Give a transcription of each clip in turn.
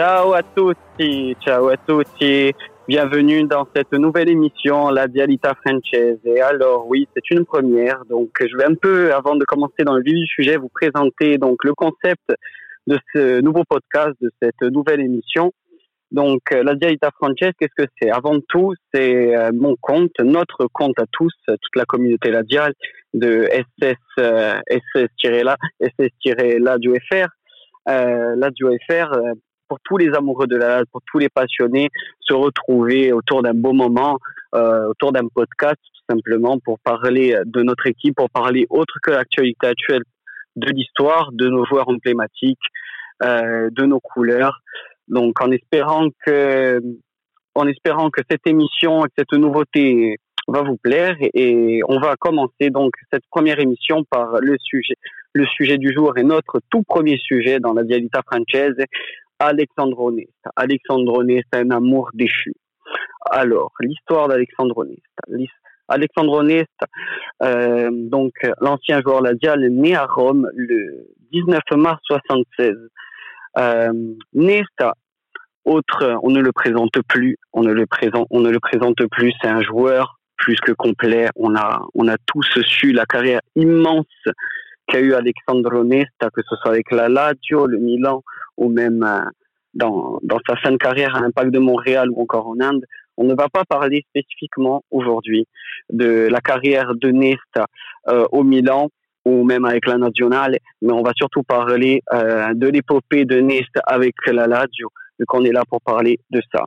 Ciao à tutti, ciao à tutti. Bienvenue dans cette nouvelle émission, la Dialita Francese. Alors oui, c'est une première. Donc je vais un peu, avant de commencer dans le vif du sujet, vous présenter donc le concept de ce nouveau podcast, de cette nouvelle émission. Donc la Dialita Francese, qu'est-ce que c'est? Avant tout, c'est euh, mon compte, notre compte à tous, toute la communauté La Dial de SS, euh, SS-la, SS-la du FR. Euh, la du FR, euh, pour tous les amoureux de la pour tous les passionnés, se retrouver autour d'un beau moment, euh, autour d'un podcast, tout simplement pour parler de notre équipe, pour parler autre que l'actualité actuelle de l'histoire, de nos joueurs emblématiques, euh, de nos couleurs. Donc, en espérant que, en espérant que cette émission, que cette nouveauté va vous plaire, et on va commencer donc cette première émission par le sujet, le sujet du jour et notre tout premier sujet dans la Dialita Française, Alexandro Nesta. Alexandro Nesta, un amour déchu. Alors, l'histoire d'Alexandro Nesta. Alexandro Nesta, euh, donc l'ancien joueur ladial, né à Rome le 19 mars 76. Euh, Nesta, autre, on ne le présente plus, on ne le présente, on ne le présente plus. C'est un joueur plus que complet. On a, on a tous su la carrière immense qu'a eu Alexandro Nesta, que ce soit avec la Lazio, le Milan, ou même euh, dans, dans de carrière à l'Impact de Montréal ou encore en Inde. On ne va pas parler spécifiquement aujourd'hui de la carrière de Nesta euh, au Milan ou même avec la Nationale, mais on va surtout parler euh, de l'épopée de Nesta avec la Lazio, vu qu'on est là pour parler de ça.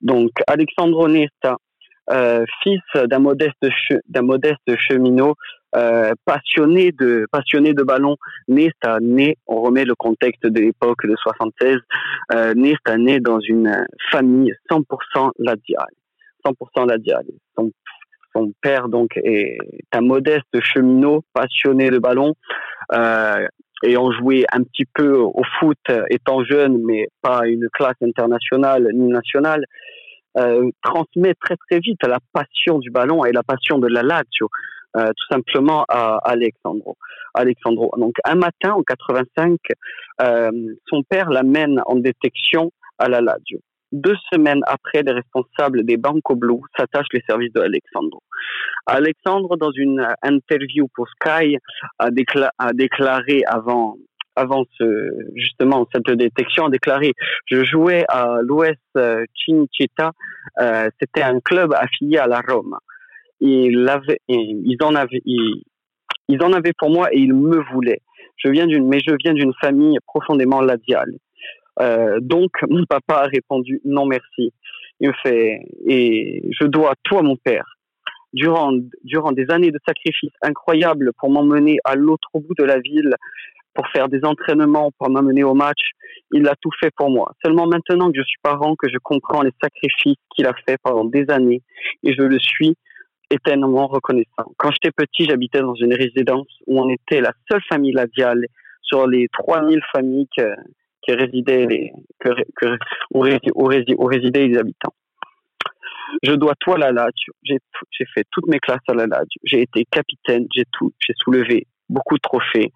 Donc, Alexandro Nesta, fils d'un modeste d'un modeste cheminot euh, passionné de passionné de ballon né on remet le contexte de l'époque de 76 euh, né dans une famille 100% ladiale 100% ladiale. Son, son père donc est un modeste cheminot passionné de ballon euh, ayant joué un petit peu au foot étant jeune mais pas une classe internationale ni nationale euh, transmet très très vite la passion du ballon et la passion de la Lazio, euh, tout simplement à Alexandro. Alexandro. Donc un matin en 85, euh, son père l'amène en détection à la Lazio. Deux semaines après, les responsables des Banco Blue s'attachent les services de Alexandro. Alexandre, dans une interview pour Sky, a, a déclaré avant avant ce, justement cette détection, a déclaré je jouais à l'Ouest Cinecittà, euh, c'était un club affilié à la Rome. Ils, en avaient, pour moi et ils me voulaient. Je viens d'une, mais je viens d'une famille profondément ladiale. Euh, donc mon papa a répondu non merci. Il me fait et je dois tout à mon père. Durant, durant des années de sacrifices incroyables pour m'emmener à l'autre bout de la ville, pour faire des entraînements, pour m'amener au match. Il a tout fait pour moi. Seulement maintenant que je suis parent, que je comprends les sacrifices qu'il a fait pendant des années et je le suis éternellement reconnaissant. Quand j'étais petit, j'habitais dans une résidence où on était la seule famille ladiale sur les 3000 familles que, résidaient les, que, que, où, résidaient les habitants. Je dois tout à la Lazio. J'ai fait toutes mes classes à la Lazio. J'ai été capitaine. J'ai tout. J'ai soulevé beaucoup de trophées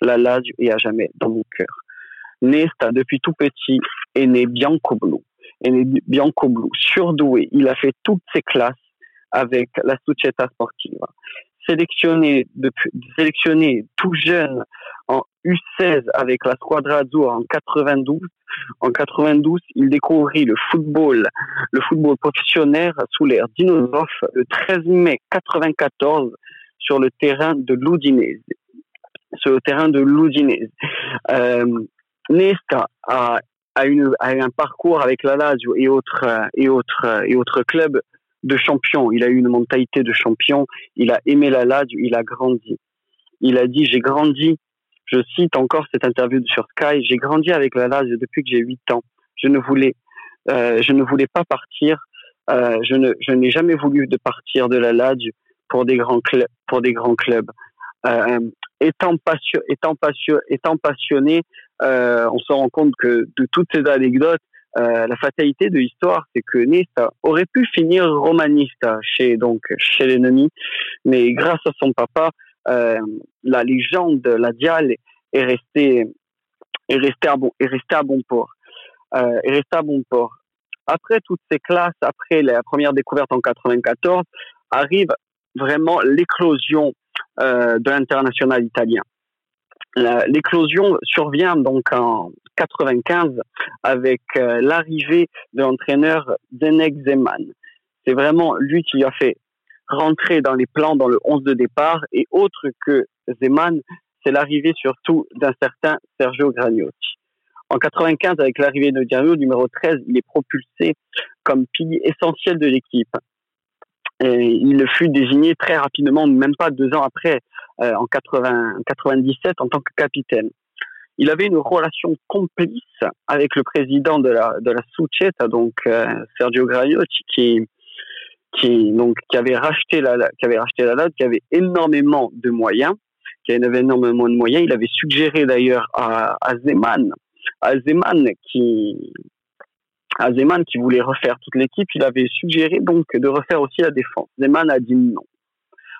la Lazio est à jamais dans mon cœur. Nesta, depuis tout petit, est né Bianco Blu. Est né Bianco Blu, surdoué. Il a fait toutes ses classes avec la Società Sportiva. Sélectionné, sélectionné tout jeune en U16 avec la Squadra Azzurra en 92. En 92, il découvrit le football, le football professionnel sous l'ère d'Inosov le 13 mai 94 sur le terrain de l'Udinese sur le terrain de l'Udinese. Euh, Nesta a, a un parcours avec la Lazio et autres, et autres, et autres clubs de champion. Il a eu une mentalité de champion. Il a aimé la Lazio. Il a grandi. Il a dit, j'ai grandi. Je cite encore cette interview sur Sky. J'ai grandi avec la Lazio depuis que j'ai 8 ans. Je ne voulais, euh, je ne voulais pas partir. Euh, je ne, je n'ai jamais voulu de partir de la Lazio pour des grands clubs, pour des grands clubs. Euh, étant, passion, étant, passion, étant passionné, euh, on se rend compte que de toutes ces anecdotes, euh, la fatalité de l'histoire, c'est que Nesta aurait pu finir romaniste chez donc chez l'ennemi, mais grâce à son papa, euh, la légende, la diale est restée est restée à bon est restée à bon port. est resté à bon port. Après toutes ces classes, après la première découverte en 94, arrive vraiment l'éclosion de l'international italien. L'éclosion survient donc en 95 avec l'arrivée de l'entraîneur Zenek Zeman. C'est vraiment lui qui a fait rentrer dans les plans dans le 11 de départ et autre que Zeman, c'est l'arrivée surtout d'un certain Sergio Gragnotti. En 95, avec l'arrivée de Diario, numéro 13, il est propulsé comme pilier essentiel de l'équipe. Et il fut désigné très rapidement, même pas deux ans après, euh, en 80, 97, en tant que capitaine. Il avait une relation complice avec le président de la de la donc euh, Sergio Gragnotti, qui qui donc qui avait racheté la qui avait racheté la LAD, qui avait énormément de moyens, qui avait énormément de moyens. Il avait suggéré d'ailleurs à, Zeman, à Zeman qui à Zeman qui voulait refaire toute l'équipe, il avait suggéré donc de refaire aussi la défense. Zeman a dit non,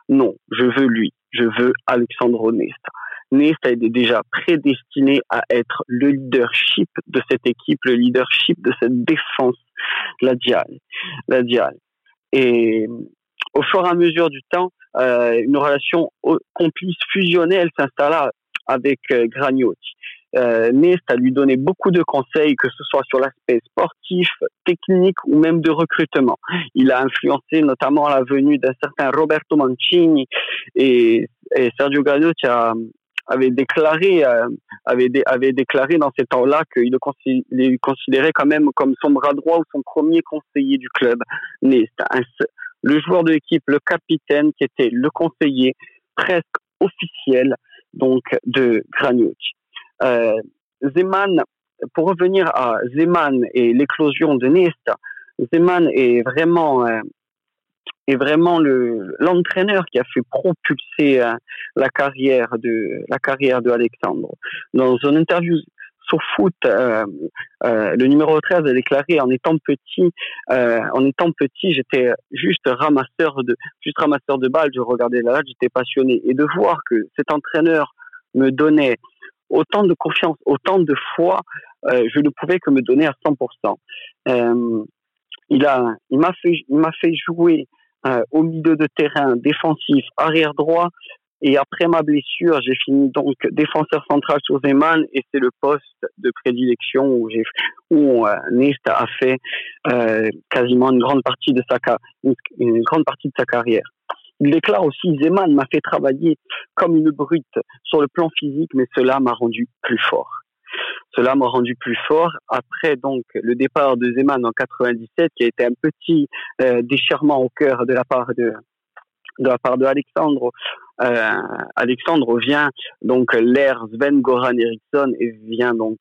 non, je veux lui, je veux Alexandro Nesta. Nesta est déjà prédestiné à être le leadership de cette équipe, le leadership de cette défense, la diale, la diale. Et au fur et à mesure du temps, euh, une relation complice fusionnelle s'installa avec euh, Gragnotti. Euh, lui donné beaucoup de conseils, que ce soit sur l'aspect sportif, technique ou même de recrutement. Il a influencé notamment la venue d'un certain Roberto Mancini et, Sergio Gragnotti a, avait déclaré euh, avait, avait déclaré dans ces temps-là qu'il le considérait quand même comme son bras droit ou son premier conseiller du club. Mais le joueur de l'équipe, le capitaine, qui était le conseiller presque officiel donc de Graniucci. Euh, Zeman, pour revenir à Zeman et l'éclosion de Nesta, Zeman est vraiment euh, est vraiment le l'entraîneur qui a fait propulser euh, la carrière de la carrière de Alexandre. Dans une interview sur foot, euh, euh, le numéro 13 a déclaré en étant petit, en étant petit, j'étais juste ramasseur de juste ramasseur de balles, je regardais la j'étais passionné et de voir que cet entraîneur me donnait autant de confiance, autant de foi, je ne pouvais que me donner à 100%. il il m'a il m'a fait jouer euh, au milieu de terrain, défensif, arrière droit. Et après ma blessure, j'ai fini donc défenseur central sur Zeman et c'est le poste de prédilection où j'ai où euh, a fait euh, quasiment une grande partie de sa une, grande partie de sa carrière. Il déclare aussi Zeman m'a fait travailler comme une brute sur le plan physique, mais cela m'a rendu plus fort. Cela m'a rendu plus fort. Après donc le départ de Zeman en 97, qui a été un petit euh, déchirement au cœur de la part de de Alexandre. Euh, Alexandre vient donc l'ère Sven Goran Eriksson et vient donc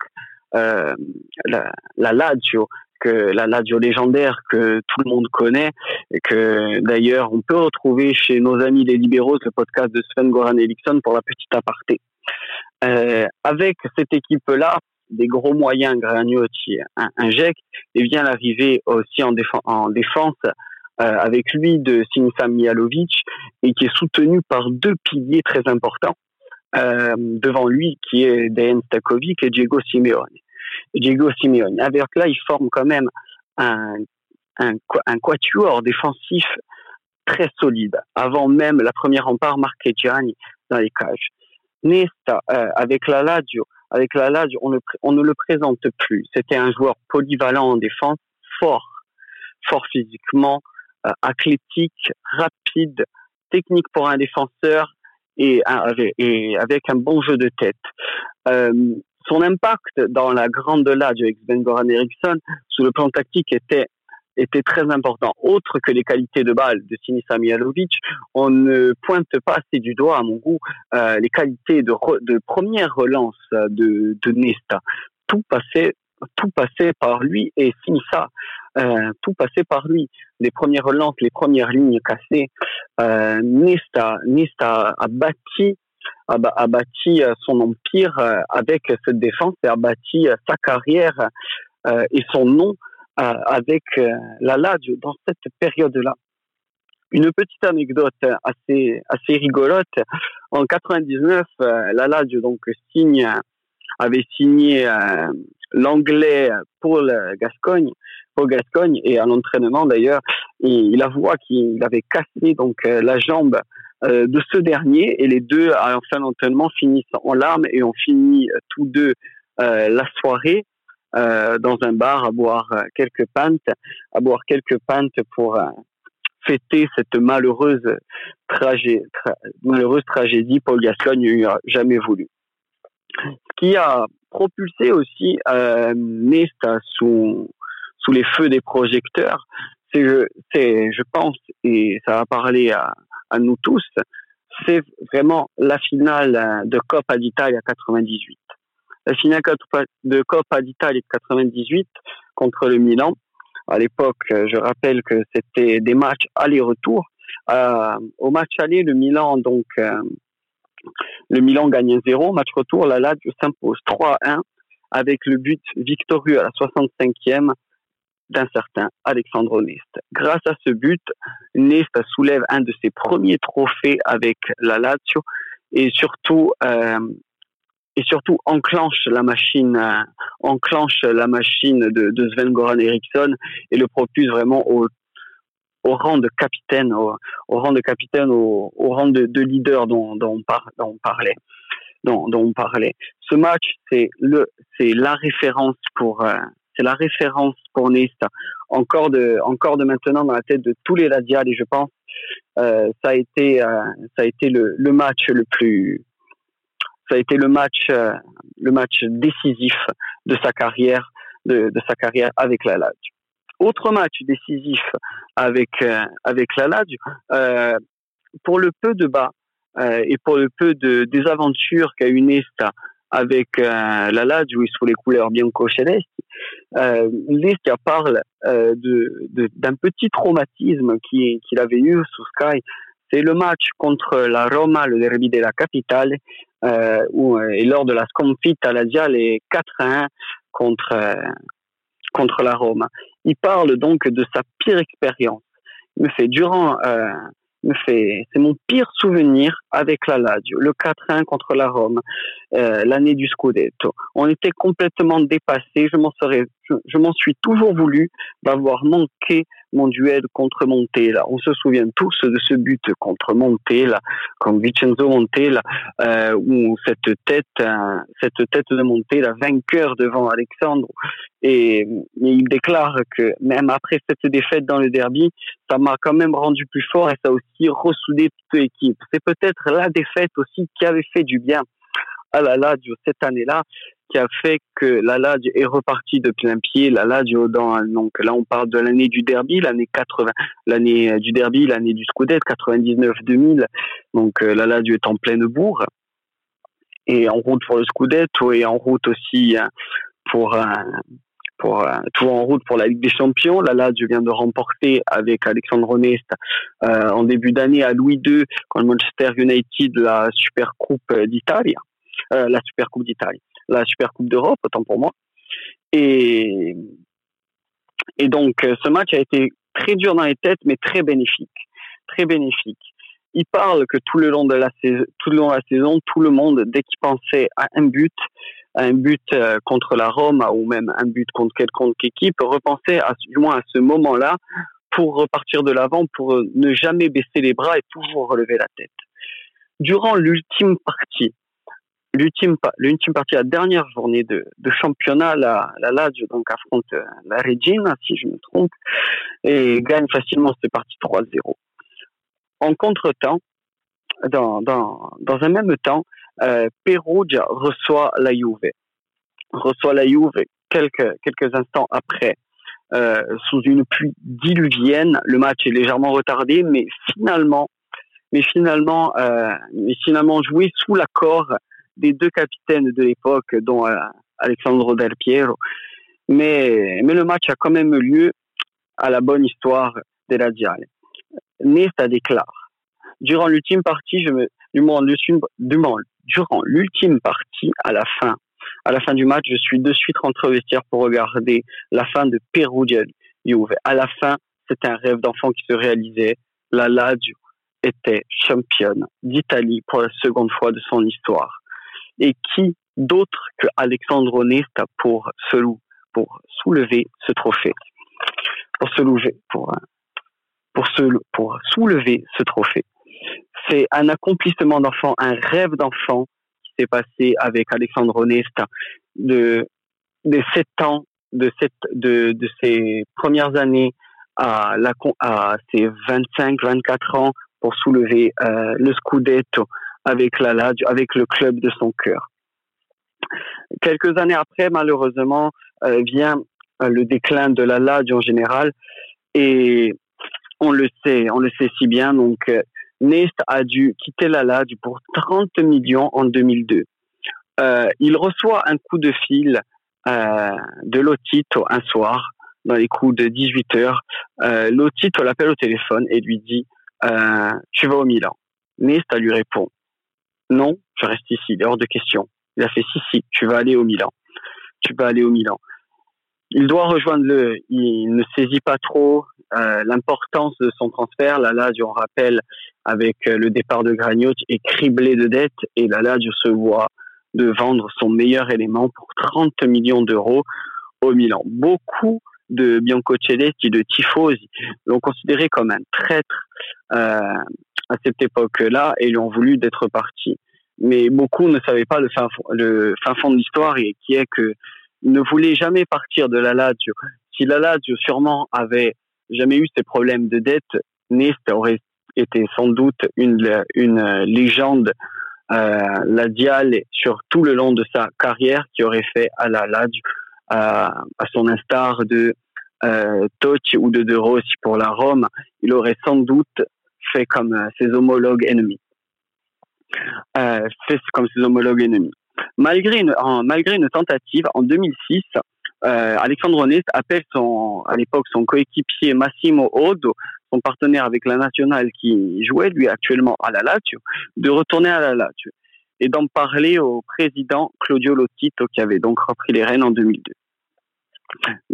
euh, la, la la légendaire que tout le monde connaît et que d'ailleurs on peut retrouver chez nos amis les libéraux le podcast de Sven Goran Eriksson pour la petite aparté. Euh, avec cette équipe-là, des gros moyens Gragnotti injecte, et vient l'arrivée aussi en, en défense euh, avec lui de Sinisa Mialovic et qui est soutenu par deux piliers très importants euh, devant lui qui est Dejan Stakovic et Diego Simeone. Diego Simeone. Avec là, il forme quand même un, un, un quatuor défensif très solide, avant même la première rempart Marchegiani dans les cages. Nesta, euh, avec la Lazio, avec la Lazio, on ne, le présente plus. C'était un joueur polyvalent en défense, fort, fort physiquement, euh, athlétique, rapide, technique pour un défenseur et, et avec un bon jeu de tête. Euh, son impact dans la grande Lazio avec Sven Goran Eriksson, sous le plan tactique, était était très important. Autre que les qualités de balle de Sinisa Mihalovic, on ne pointe pas assez du doigt, à mon goût, euh, les qualités de, première relance de, Nesta. Tout passait tout passait par lui et Sinisa, euh, tout passait par lui. Les premières relances, les premières lignes cassées. Euh, Nesta, Nesta a bâti a, bâti son empire euh, avec cette défense et a bâti sa carrière et son nom avec euh, la Lazio dans cette période-là. Une petite anecdote assez assez rigolote. En 99, euh, la Lazio donc signe avait signé l'anglais pour le Gascogne, pour Gascogne et à l'entraînement d'ailleurs, il avoua qu'il avait cassé donc la jambe de ce dernier et les deux en fin d'entraînement finissent en larmes et ont fini tous deux la soirée dans un bar à boire quelques pintes, à boire quelques pintes pour fêter cette malheureuse, tragédie, malheureuse tragédie, Paul Gascogne n'a jamais voulu. Ce qui a propulsé aussi euh, Nesta sous, sous les feux des projecteurs, c'est, je pense, et ça va parler à, à nous tous, c'est vraiment la finale de Coppa d'Italia 98. La finale de Coppa d'Italia 98 contre le Milan, à l'époque, je rappelle que c'était des matchs aller-retour. Euh, au match aller, le Milan donc euh, le Milan gagne 0. Match retour, la Lazio s'impose 3-1 avec le but victorieux à la 65e d'un certain Alexandre Nest. Grâce à ce but, Nest soulève un de ses premiers trophées avec la Lazio et surtout euh, et surtout enclenche la machine, euh, enclenche la machine de, de Sven Goran Eriksson et le propulse vraiment au, au rang de capitaine, au, rang de capitaine, au, rang de, de, leader dont, on par, dont on parlait. Dont, on parlait. Ce match, c'est le, c'est la référence pour, euh, c'est la référence pour Nesta. Encore de, encore de maintenant dans la tête de tous les radiales et je pense, euh, ça a été, euh, ça a été le match le plus, ça a été le match, euh, le match décisif de sa carrière, de, sa carrière avec la Lazio. Autre match décisif avec euh, avec la Lazio, euh, pour le peu de bas euh, et pour le peu de désaventures qu'a eu Nesta avec la Lazio sous les couleurs bianco-celesti, Nesta parle d'un petit traumatisme qu'il avait eu sous Sky c'est le match contre la Roma, le derby de la capitale, euh, où, euh, et lors de la sconfitta la Dial est 4 1 contre, euh, contre la Roma. Il parle donc de sa pire expérience. Il me fait, durant, me fait, c'est mon pire souvenir avec la Lazio, le 4-1 contre la Rome, euh, l'année du Scudetto. On était complètement dépassés. Je m'en suis toujours voulu d'avoir manqué mon duel contre Montella. On se souvient tous de ce but contre Montella, comme Vincenzo Montella, euh, où cette tête, euh, cette tête de Montella, vainqueur devant Alexandre, et, il déclare que même après cette défaite dans le derby, ça m'a quand même rendu plus fort et ça a aussi ressoudé toute l'équipe. C'est peut-être la défaite aussi qui avait fait du bien à la Lazio cette année-là, qui a fait que la Lazio est repartie de plein pied. La Lazio, dans, donc là, on parle de l'année du derby, l'année 80, l'année euh, du derby, l'année du Scudetto, 99-2000. Donc euh, la Lazio est en pleine bourre et en route pour le Scudetto et en route aussi euh, pour pour tout en route pour la Ligue des Champions. La Lazio vient de remporter avec Alexandre Nest euh, en début d'année à Louis II contre Manchester United la Super Coupe d'Italie, euh, la Super Coupe d'Italie la Super Coupe d'Europe, autant pour moi. Et, donc, ce match a été très dur dans les têtes, mais très bénéfique. Très bénéfique. Il parle que tout le long de la saison, tout le long de la saison, tout le monde, dès qu'il pensait à un but, à un but euh, contre la Rome ou même un but contre quelconque équipe, repensait à, du moins à ce moment-là pour repartir de l'avant, pour ne jamais baisser les bras et toujours relever la tête. Durant l'ultime partie, l'ultime l'ultime partie, la dernière journée de, de championnat, la, la Lazio donc affronte euh, la Regina, si je me trompe, et gagne facilement cette partie 3-0. En contre-temps, dans, dans, dans un même temps, euh, Perugia reçoit la Juve. Reçoit la Juve quelques, quelques instants après. Euh, sous une pluie diluvienne, le match est légèrement retardé, mais finalement, mais finalement, euh, mais finalement joué sous l'accord des deux capitaines de l'époque, dont euh, Alexandre Del Piero. Mais, mais le match a quand même eu lieu à la bonne histoire de la Diale. Nesta déclare, durant l'ultime partie, je me, durant l'ultime partie, à la fin, à la fin du match, je suis de suite rentré au vestiaire pour regarder la fin de Perugia Juve. À la fin, c'était un rêve d'enfant qui se réalisait. La Lazio était championne d'Italie pour la seconde fois de son histoire. Et qui d'autre que Alexandre Nesta pour, pour soulever ce trophée? Pour soulever, pour, pour, pour soulever ce trophée. C'est un accomplissement d'enfant, un rêve d'enfant qui s'est passé avec Alexandre Nesta de, de 7 ans, de, cette, de, de ses premières années à, la, à ses 25, 24 ans pour soulever euh, le Scudetto avec avec le club de son cœur. Quelques années après, malheureusement, euh, vient euh, le déclin de la Lazio en général et on le sait, on le sait si bien. Donc, Nest a dû quitter la Lazio pour 30 millions en 2002. il reçoit un coup de fil de Lotito un soir dans les coups de 18 heures. Lotito l'appelle au téléphone et lui dit euh, tu vas au Milan. Nesta lui répond, non, je reste ici, il est hors de question. Il a fait, si, si, tu vas aller au Milan. Tu vas aller au Milan. Il doit rejoindre le, il ne saisit pas trop euh, l'importance de son transfert. La Lazio, on rappelle, avec euh, le départ de Gragnotti, est criblé de dettes et la Lazio se voit de vendre son meilleur élément pour 30 millions d'euros au Milan. Beaucoup de Bianco Celesti, de Tifosi, l'ont considéré comme un traître euh, à cette époque-là et lui ont voulu d'être parti. Mais beaucoup ne savaient pas le fin, fond de l'histoire et qui est que ne voulait jamais partir de la Lazio. Si la Lazio sûrement avait jamais eu ces problèmes de dette, Nest aurait été sans doute une, une légende euh, ladiale sur tout le long de sa carrière qui aurait fait à la Lazio à, son instar de euh, Totti ou de De Rossi pour la Rome, il aurait sans doute fait comme euh, ses homologues ennemis. Euh, fait comme ses homologues ennemis. Malgré une, malgré une tentative, en 2006, euh, Alexandre Nest appelle son, à l'époque son coéquipier Massimo Odo, son partenaire avec la nationale qui jouait lui actuellement à la Lazio, de retourner à la Lazio et d'en parler au président Claudio Lotito qui avait donc repris les rênes en 2002.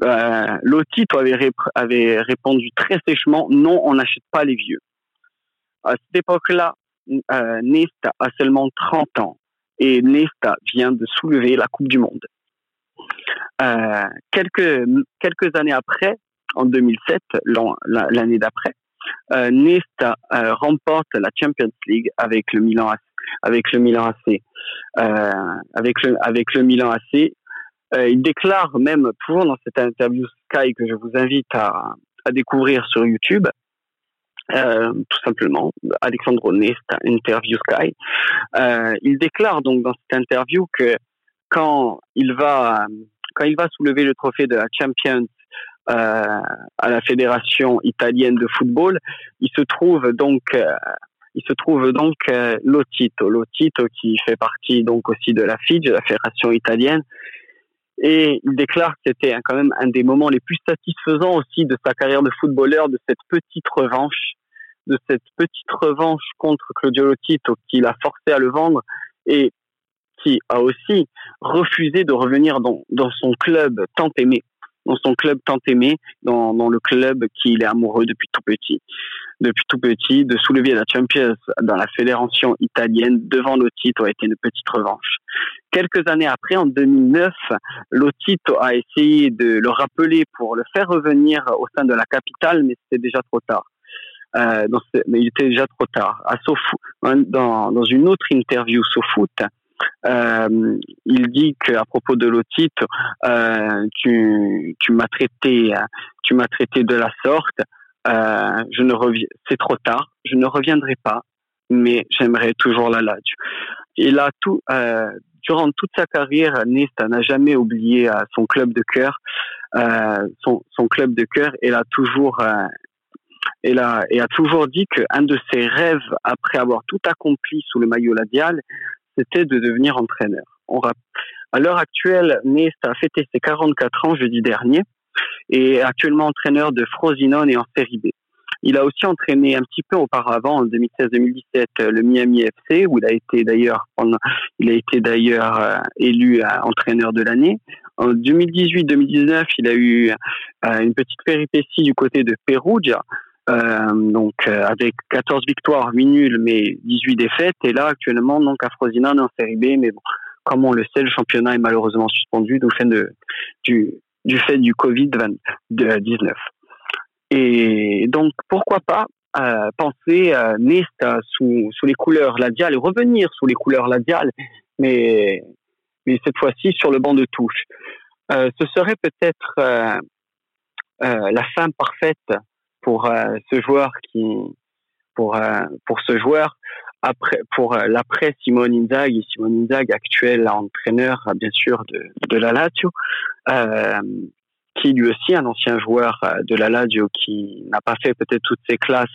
Euh, Lotito avait, avait répondu très sèchement non, on n'achète pas les vieux. À cette époque-là, euh, Nesta a seulement 30 ans et Nesta vient de soulever la Coupe du Monde. Euh, quelques, quelques années après, en 2007, l'année d'après, euh, Nesta euh, remporte la Champions League avec le Milan AC, avec le Milan AC, euh, avec le Milan AC. Euh, il déclare même, toujours dans cette interview Sky que je vous invite à découvrir sur YouTube, euh, tout simplement, Alexandre Nest, interview Sky. Euh, il déclare donc dans cette interview que quand il va quand il va soulever le trophée de la Champions euh, à la fédération italienne de football, il se trouve donc euh, il se trouve donc euh, Lotito, Lotito qui fait partie donc aussi de la FIGE, la fédération italienne, et il déclare que c'était quand même un des moments les plus satisfaisants aussi de sa carrière de footballeur, de cette petite revanche, de cette petite revanche contre Claudio Lotito qui l'a forcé à le vendre et qui a aussi refusé de revenir dans son club tant aimé dans son club tant aimé, dans, le club qu'il est amoureux depuis tout petit. Depuis tout petit, de soulever la Champions dans la fédération italienne devant Lotito a été une petite revanche. Quelques années après, en 2009, Lotito a essayé de le rappeler pour le faire revenir au sein de la capitale, mais c'était déjà trop tard. Euh, mais il était déjà trop tard. À dans, dans une autre interview SoFoot, euh, il dit qu'à propos de l'otite, euh, tu, tu m'as traité, tu m'as traité de la sorte. Euh, je ne c'est trop tard. Je ne reviendrai pas, mais j'aimerais toujours la Lazio. Il a tout, euh, durant toute sa carrière, Nesta n'a jamais oublié euh, son club de cœur, euh, son, club de cœur. A toujours, et et a toujours dit qu'un de ses rêves, après avoir tout accompli sous le maillot ladial, c'était de devenir entraîneur. On à l'heure actuelle, Nest a fêté ses 44 ans jeudi dernier et est actuellement entraîneur de Frosinone et en Série B. Il a aussi entraîné un petit peu auparavant, en 2016-2017, le Miami FC, où il a été d'ailleurs, il a été d'ailleurs euh, élu euh, entraîneur de l'année. En 2018-2019, il a eu euh, une petite péripétie du côté de Perugia, euh, donc euh, avec 14 victoires, 8 nuls, mais 18 défaites. Et là, actuellement, donc à Frosinone en Série B, mais bon, comme on le sait, le championnat est malheureusement suspendu du fait, du, du, fait du Covid-19. Et donc, pourquoi pas euh, penser euh, Nesta sous, sous les couleurs Ladial et revenir sous les couleurs Ladial, mais, mais cette fois-ci sur le banc de touche. Euh, ce serait peut-être euh, euh, la femme parfaite pour ce joueur qui pour pour ce joueur après pour l'après Simone Inzaghi Simone Inzaghi actuel entraîneur bien sûr de de la Lazio qui lui aussi un ancien joueur de la Lazio qui n'a pas fait peut-être toutes ses classes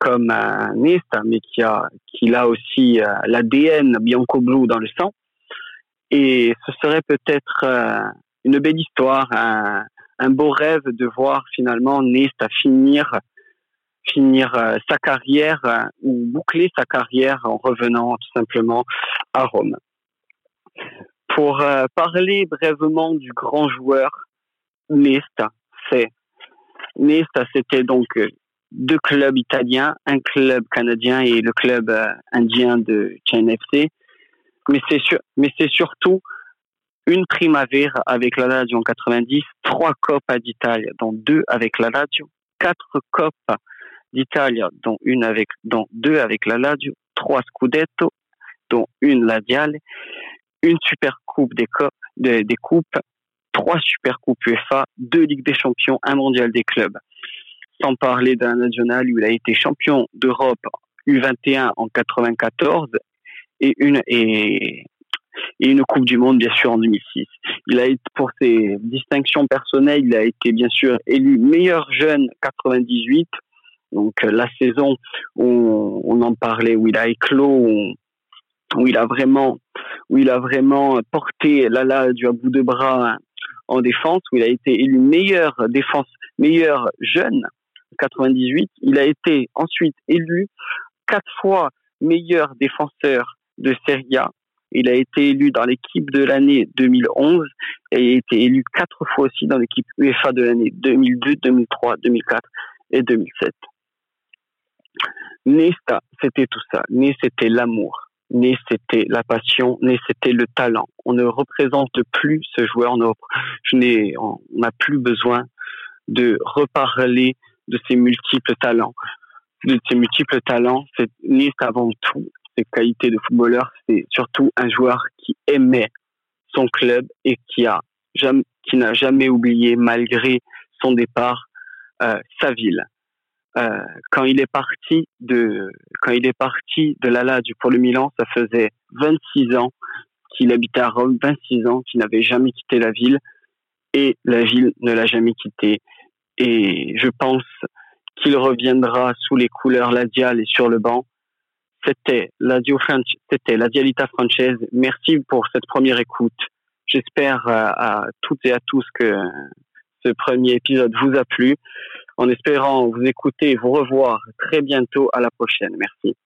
comme un Nesta, mais qui a, qui a aussi l'ADN bianco-bleu dans le sang. Et ce serait peut-être une belle histoire, un, un, beau rêve de voir finalement Nesta finir finir euh, sa carrière euh, ou boucler sa carrière en revenant tout simplement à Rome. Pour euh, parler brièvement du grand joueur, Nesta, c'est Nesta, c'était donc deux clubs italiens, un club canadien et le club indien de China FC. Mais c'est mais c'est surtout une Primavera avec la Lazio en 90, trois Coppa d'Italie, dont deux avec la Lazio, quatre Coppa d'Italie, dont une avec, dont deux avec la Lazio, trois Scudetto, dont une Ladiale, une Super Coupe des, des coupes, trois Super Coupes UEFA, deux Ligues des Champions, un Mondial des clubs. Sans parler d'un national où il a été champion d'Europe U21 en 94 et une et et une Coupe du Monde, bien sûr, en 2006. Il a été, pour ses distinctions personnelles, il a été, bien sûr, élu meilleur jeune 98. Donc, euh, la saison où on en parlait, où il a éclos, où, il a vraiment, où il a vraiment porté Lala du à bout de bras en défense, où il a été élu meilleur défense, meilleur jeune 98. Il a été ensuite élu quatre fois meilleur défenseur de Serie A il a été élu dans l'équipe de l'année 2011 et il a été élu quatre fois aussi dans l'équipe UEFA de l'année 2002, 2003, 2004 et 2007. Nesta, c'était tout ça. Né, c'était l'amour. Né, c'était la passion. Né, c'était le talent. On ne représente plus ce joueur. on n'a plus besoin de reparler de ses multiples talents. De ses multiples talents, c'est Né, avant tout ses qualités de footballeur, c'est surtout un joueur qui aimait son club et qui a qui n'a jamais oublié, malgré son départ, euh, sa ville. Euh, quand il est parti de quand il est parti de la du pour le Milan, ça faisait 26 ans qu'il habitait à Rome, 26 ans qu'il n'avait jamais quitté la ville et la ville ne l'a jamais quitté. Et je pense qu'il reviendra sous les couleurs ladiales et sur le banc c'était la Dialita française. Merci pour cette première écoute. J'espère euh, à, toutes et à tous que ce premier épisode vous a plu. En espérant vous écouter et vous revoir très bientôt. À la prochaine. Merci.